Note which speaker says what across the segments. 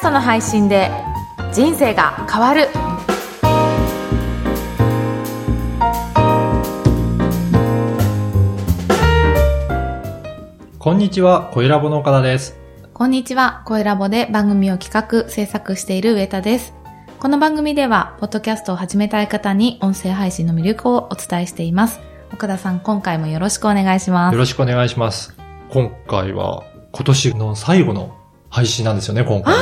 Speaker 1: ストの配信で人生が変わる
Speaker 2: こんにちは、小ラボの岡田です。
Speaker 1: こんにちは、声ラボで番組を企画、制作している上田です。この番組では、ポッドキャストを始めたい方に音声配信の魅力をお伝えしています。岡田さん、今回もよろしくお願いします。
Speaker 2: よろしくお願いします。今回は今年の最後の配信なんですよね、今回。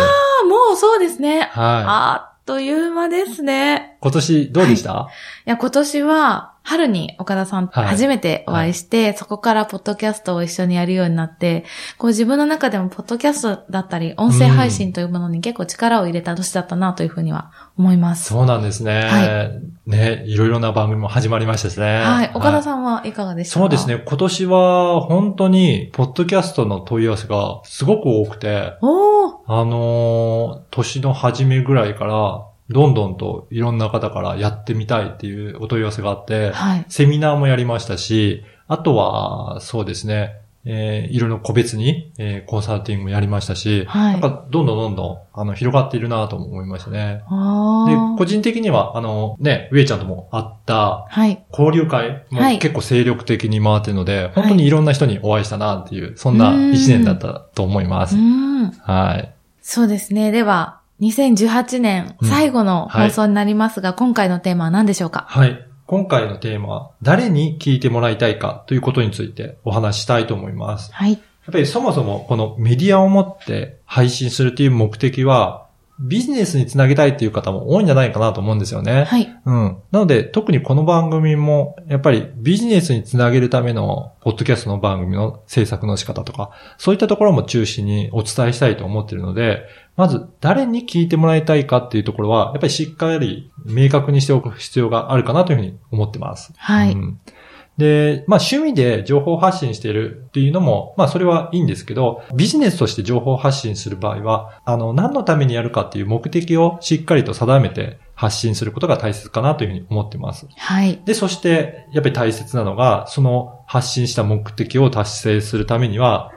Speaker 1: そうですね。
Speaker 2: は
Speaker 1: あっという間ですね。
Speaker 2: い。今年どうでした、
Speaker 1: いや、今年は、春に岡田さん初めてお会いして、そこからポッドキャストを一緒にやるようになって、こう自分の中でもポッドキャストだったり、音声配信というものに結構力を入れた年だったなというふうには思います。
Speaker 2: そうなんですね。
Speaker 1: は
Speaker 2: ね、いろいろな番組も始まりましたしね。
Speaker 1: はい。岡田
Speaker 2: ん。
Speaker 1: さんはいかがでしたか、
Speaker 2: そうです。ね。今年は本当に、ポッドキャストの問い合わせがすごく多くて、
Speaker 1: おー。
Speaker 2: あのー年の初めぐらいから、どんどんといろんな方からやってみたいっていうお問い合わせがあって、
Speaker 1: はい。
Speaker 2: セミナーもやりましたし、あとは、そうですね、えーいろいろ個別に、えーコンサルティングもやりましたし、
Speaker 1: はい
Speaker 2: なんかどんどんどんどんあの広がっているなと思いましたね。で、個人的には、あのね、上ちゃんとも会った
Speaker 1: はい。
Speaker 2: 交流会も
Speaker 1: はい
Speaker 2: 結構精力的に回ってるので、本当にいろんな人にお会いしたなっていう、そんな一年だったと思いま
Speaker 1: う
Speaker 2: す。
Speaker 1: ん。
Speaker 2: はい。
Speaker 1: そうですね。では、2018年
Speaker 2: うん
Speaker 1: 最後の放送になりますが、今回のテーマは何でしょうか？
Speaker 2: はい。今回のテーマは、誰に聞いてもらいたいかということについてお話ししたいと思います。
Speaker 1: はい。
Speaker 2: やっぱりそもそもこのメディアを持って配信するという目的は、ビジネスにつなげたいっていう方も多いんじゃないかなと思うんですよね。
Speaker 1: はい。
Speaker 2: うん。なので、特にこの番組も、やっぱりビジネスにつなげるための、ポッドキャストの番組の制作の仕方とか、そういったところも中心にお伝えしたいと思っているので、まず、誰に聞いてもらいたいかっていうところは、やっぱりしっかり明確にしておく必要があるかなというふうに思ってます。
Speaker 1: はい。
Speaker 2: うんで、まあ趣味で情報発信しているっていうのも、まあそれはいいんですけど、ビジネスとして情報発信する場合は、あの、何のためにやるかっていう目的をしっかりと定めて発信することが大切かなというふうに思ってます。
Speaker 1: はい。
Speaker 2: で、そして、やっぱり大切なのが、その発信した目的を達成するためには、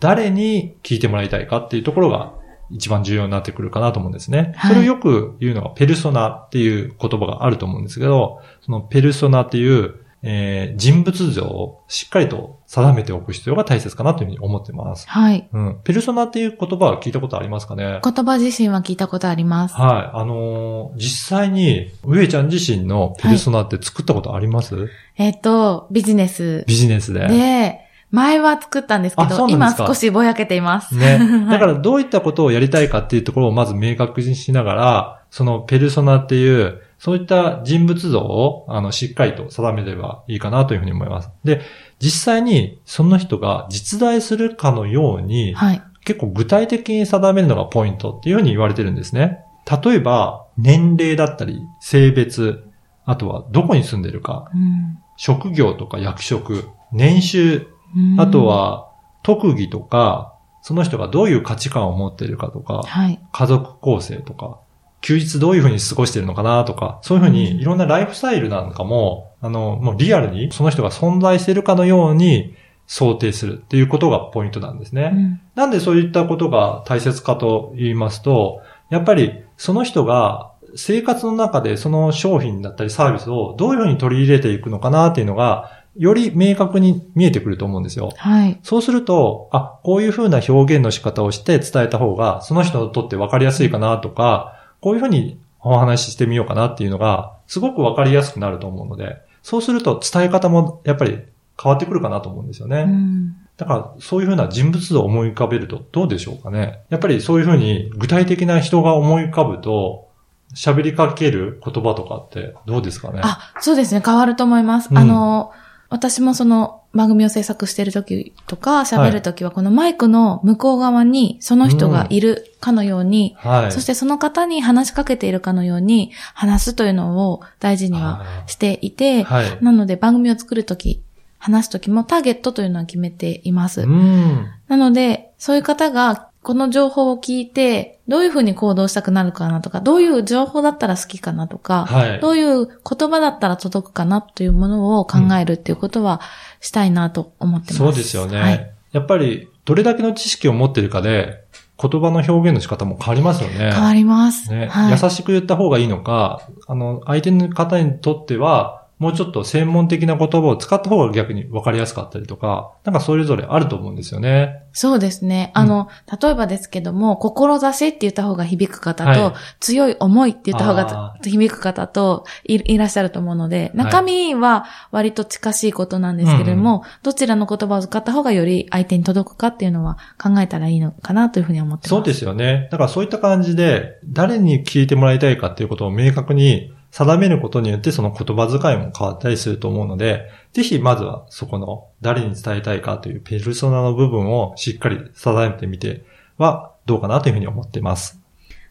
Speaker 2: 誰に聞いてもらいたいかっていうところが一番重要になってくるかなと思うんですね。
Speaker 1: はい
Speaker 2: それをよく言うのが、ペルソナっていう言葉があると思うんですけど、そのペルソナっていう、えー人物像をしっかりと定めておく必要が大切かなというふうに思ってます。
Speaker 1: はい。
Speaker 2: うん。ペルソナっていう言葉は聞いたことありますかね？
Speaker 1: 言葉自身は聞いたことあります。
Speaker 2: はい。あのー実際に、上ちゃん自身のペルソナって作ったことあります、
Speaker 1: えっ、と、ビジネス
Speaker 2: ビジネスで。
Speaker 1: で、前は作ったんですけど、今少しぼやけています。
Speaker 2: ね。
Speaker 1: は い
Speaker 2: だからどういったことをやりたいかっていうところをまず明確にしながら、そのペルソナっていう、そういった人物像を、あの、しっかりと定めればいいかなというふうに思います。で、実際にその人が実在するかのように、
Speaker 1: はい。
Speaker 2: 結構具体的に定めるのがポイントっていうふうに言われてるんですね。例えば、年齢だったり、性別、あとはどこに住んでるか、
Speaker 1: うん
Speaker 2: 職業とか役職、年収、
Speaker 1: うん
Speaker 2: あと、は、特技とか、その人がどういう価値観を持っているかとか、
Speaker 1: はい。
Speaker 2: 家族構成とか、休日どういうふうに過ごしているのかなとか、そういうふうにいろんなライフスタイルなんかも、あの、もうリアルにその人が存在しているかのように想定するっていうことがポイントなんですね。
Speaker 1: うん
Speaker 2: なんでそういったことが大切かと言いますと、やっぱりその人が生活の中でその商品だったりサービスをどういうふうに取り入れていくのかなっていうのが、より明確に見えてくると思うんですよ。
Speaker 1: はい。
Speaker 2: そうすると、あ、こういうふうな表現の仕方をして伝えた方が、その人にとって分かりやすいかなとか、こういうふうにお話ししてみようかなっていうのが、すごく分かりやすくなると思うので、そうすると伝え方もやっぱり変わってくるかなと思うんですよね。
Speaker 1: うん
Speaker 2: だから、そういうふうな人物像を思い浮かべるとどうでしょうかね。やっぱりそういうふうに具体的な人が思い浮かぶと、喋りかける言葉とかってどうですかね。
Speaker 1: あ、そうですね。変わると思います。
Speaker 2: うん
Speaker 1: あの、私もその番組を制作してる時とか喋る時は、このマイクの向こう側にその人がいるかのように、
Speaker 2: はい。
Speaker 1: そしてその方に話しかけているかのように話すというのを大事には
Speaker 2: あ
Speaker 1: していて、
Speaker 2: ーはい。
Speaker 1: なので番組を作るとき、話すときもターゲットというのは決めています。
Speaker 2: うん。
Speaker 1: なので、そういう方がこの情報を聞いて、どういうふうに行動したくなるかなとか、どういう情報だったら好きかなとか、
Speaker 2: はい。
Speaker 1: どういう言葉だったら届くかなというものを考えるっていうことはしたいなと思ってます。
Speaker 2: そうですよね。
Speaker 1: はい。
Speaker 2: やっぱり、どれだけの知識を持ってるかで、言葉の表現の仕方も変わりますよね。
Speaker 1: 変わります。
Speaker 2: ね、
Speaker 1: はい、
Speaker 2: 優しく言った方がいいのか、あの、相手の方にとっては、もうちょっと専門的な言葉を使った方が逆に分かりやすかったりとか、なんかそれぞれあると思うんですよね。
Speaker 1: そうですね。あの、うん、例えばですけども、志って言った方が響く方と、はい、強い思いって言った方が響く方といらっしゃると思うので、中身は割と近しいことなんですけれども、はい、どちらの言葉を使った方がより相手に届くかっていうのは考えたらいいのかなというふうに思ってます。
Speaker 2: そうですよね。だからそういった感じで、誰に聞いてもらいたいかっていうことを明確に定めることによってその言葉遣いも変わったりすると思うので、ぜひまずはそこの誰に伝えたいかというペルソナの部分をしっかり定めてみてはどうかなというふうに思っています。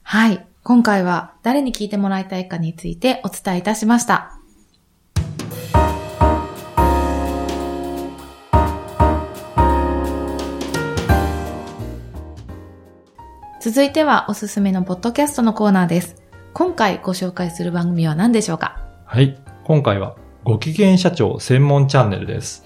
Speaker 1: はい。今回は誰に聞いてもらいたいかについてお伝えいたしました。続いてはおすすめのポッドキャストのコーナーです。今回ご紹介する番組は何でしょうか？
Speaker 2: はい。今回は、ご機嫌社長専門チャンネルです。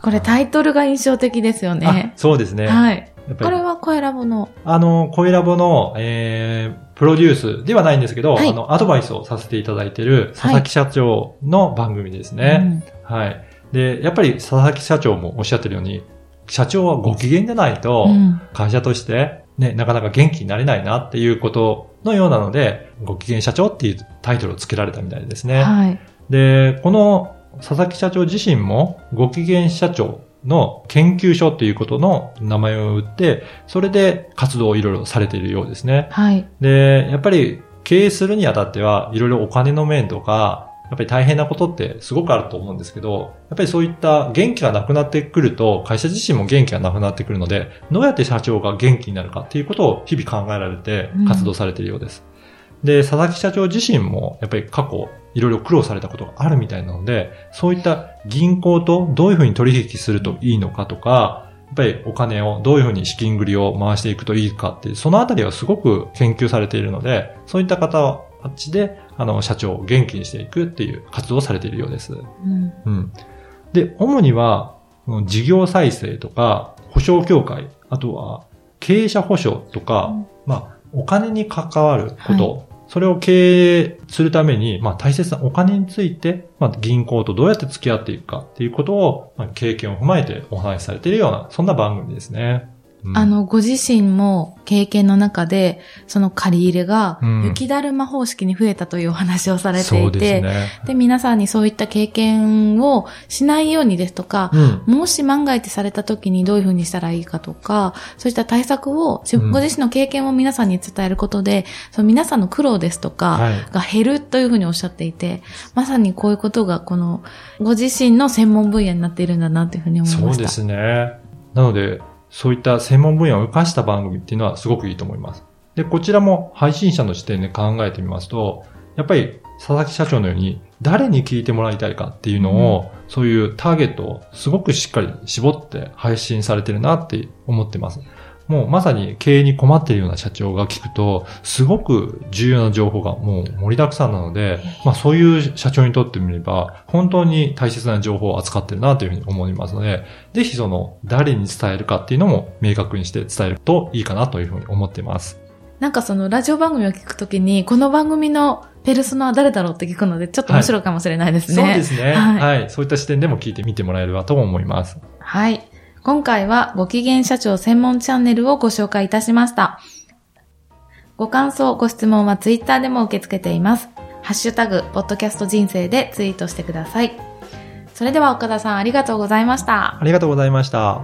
Speaker 1: これタイトルが印象的ですよね。
Speaker 2: そうですね。
Speaker 1: はい。これは声ラボの？
Speaker 2: あの、声ラボの、えー、プロデュースではないんですけど、
Speaker 1: はい
Speaker 2: あの、アドバイスをさせていただいている佐々木社長の番組ですね。はい。で、やっぱり佐々木社長もおっしゃってるように、社長はご機嫌でないと
Speaker 1: う、ん
Speaker 2: 会社として、ね、なかなか元気になれないなっていうことのようなので、ご機嫌社長っていうタイトルを付けられたみたいですね。
Speaker 1: はい。
Speaker 2: で、この佐々木社長自身もご機嫌社長の研究所っていうことの名前を打って、それで活動をいろいろされているようですね。
Speaker 1: はい。
Speaker 2: で、やっぱり経営するにあたってはいろいろお金の面とか、やっぱり大変なことってすごくあると思うんですけど、やっぱりそういった元気がなくなってくると、会社自身も元気がなくなってくるので、どうやって社長が元気になるかっていうことを日々考えられて活動されているようです。で、佐々木社長自身もやっぱり過去いろいろ苦労されたことがあるみたいなので、そういった銀行とどういうふうに取引するといいのかとか、やっぱりお金をどういうふうに資金繰りを回していくといいかっていう、そのあたりはすごく研究されているので、そういった方たちで、あの、社長を元気にしていくっていう活動をされているようです。
Speaker 1: うん
Speaker 2: うん。で、主には、うん事業再生とか、保証協会、あとは経営者保証とか、
Speaker 1: うん
Speaker 2: まあ、お金に関わること、
Speaker 1: は
Speaker 2: それを経営するために、まあ、大切なお金について、まあ、銀行とどうやって付き合っていくかっていうことを、まあ、経験を踏まえてお話しされているような、そんな番組ですね。うん
Speaker 1: あ、の、ご自身も経験の中で、その借り入れが
Speaker 2: うん
Speaker 1: 雪だるま方式に増えたというお話をされて
Speaker 2: そ
Speaker 1: いうて、
Speaker 2: ですね。
Speaker 1: で、皆さんにそういった経験をしないようにですとか、
Speaker 2: うん。
Speaker 1: もし万が一された時にどういうふうにしたらいいかとか、そういった対策を、ご自身の経験を皆さんに伝えることで、その皆さんの苦労ですとか、
Speaker 2: はい。
Speaker 1: が減るというふうにおっしゃっていて、まさにこういうことがこの、ご自身の専門分野になっているんだなというふうに思いました。
Speaker 2: そうですね。なので、そういった専門分野を活かした番組っていうのはすごくいいと思います。で、こちらも配信者の視点で考えてみますと、やっぱり佐々木社長のように誰に聞いてもらいたいかっていうのを、そういうターゲットをすごくしっかり絞って配信されてるなって思ってます。もうまさに経営に困っているような社長が聞くと、すごく重要な情報がもう盛りだくさんなので、まあそういう社長にとってみれば、本当に大切な情報を扱ってるなというふうに思いますので、ぜひその誰に伝えるかっていうのも明確にして伝えるといいかなというふうに思っています。
Speaker 1: なんかそのラジオ番組を聞くときに、この番組のペルソナは誰だろうって聞くので、ちょっと面白いかもしれないですね。
Speaker 2: そうですね、
Speaker 1: はい
Speaker 2: はい。そういった視点でも聞いてみてもらえればと思います。
Speaker 1: はい。今回はご機嫌社長専門チャンネルをご紹介いたしました。ご感想、ご質問はツイッターでも受け付けています。ハッシュタグ、ポッドキャスト人生でツイートしてください。それでは岡田さんありがとうございました。
Speaker 2: ありがとうございました。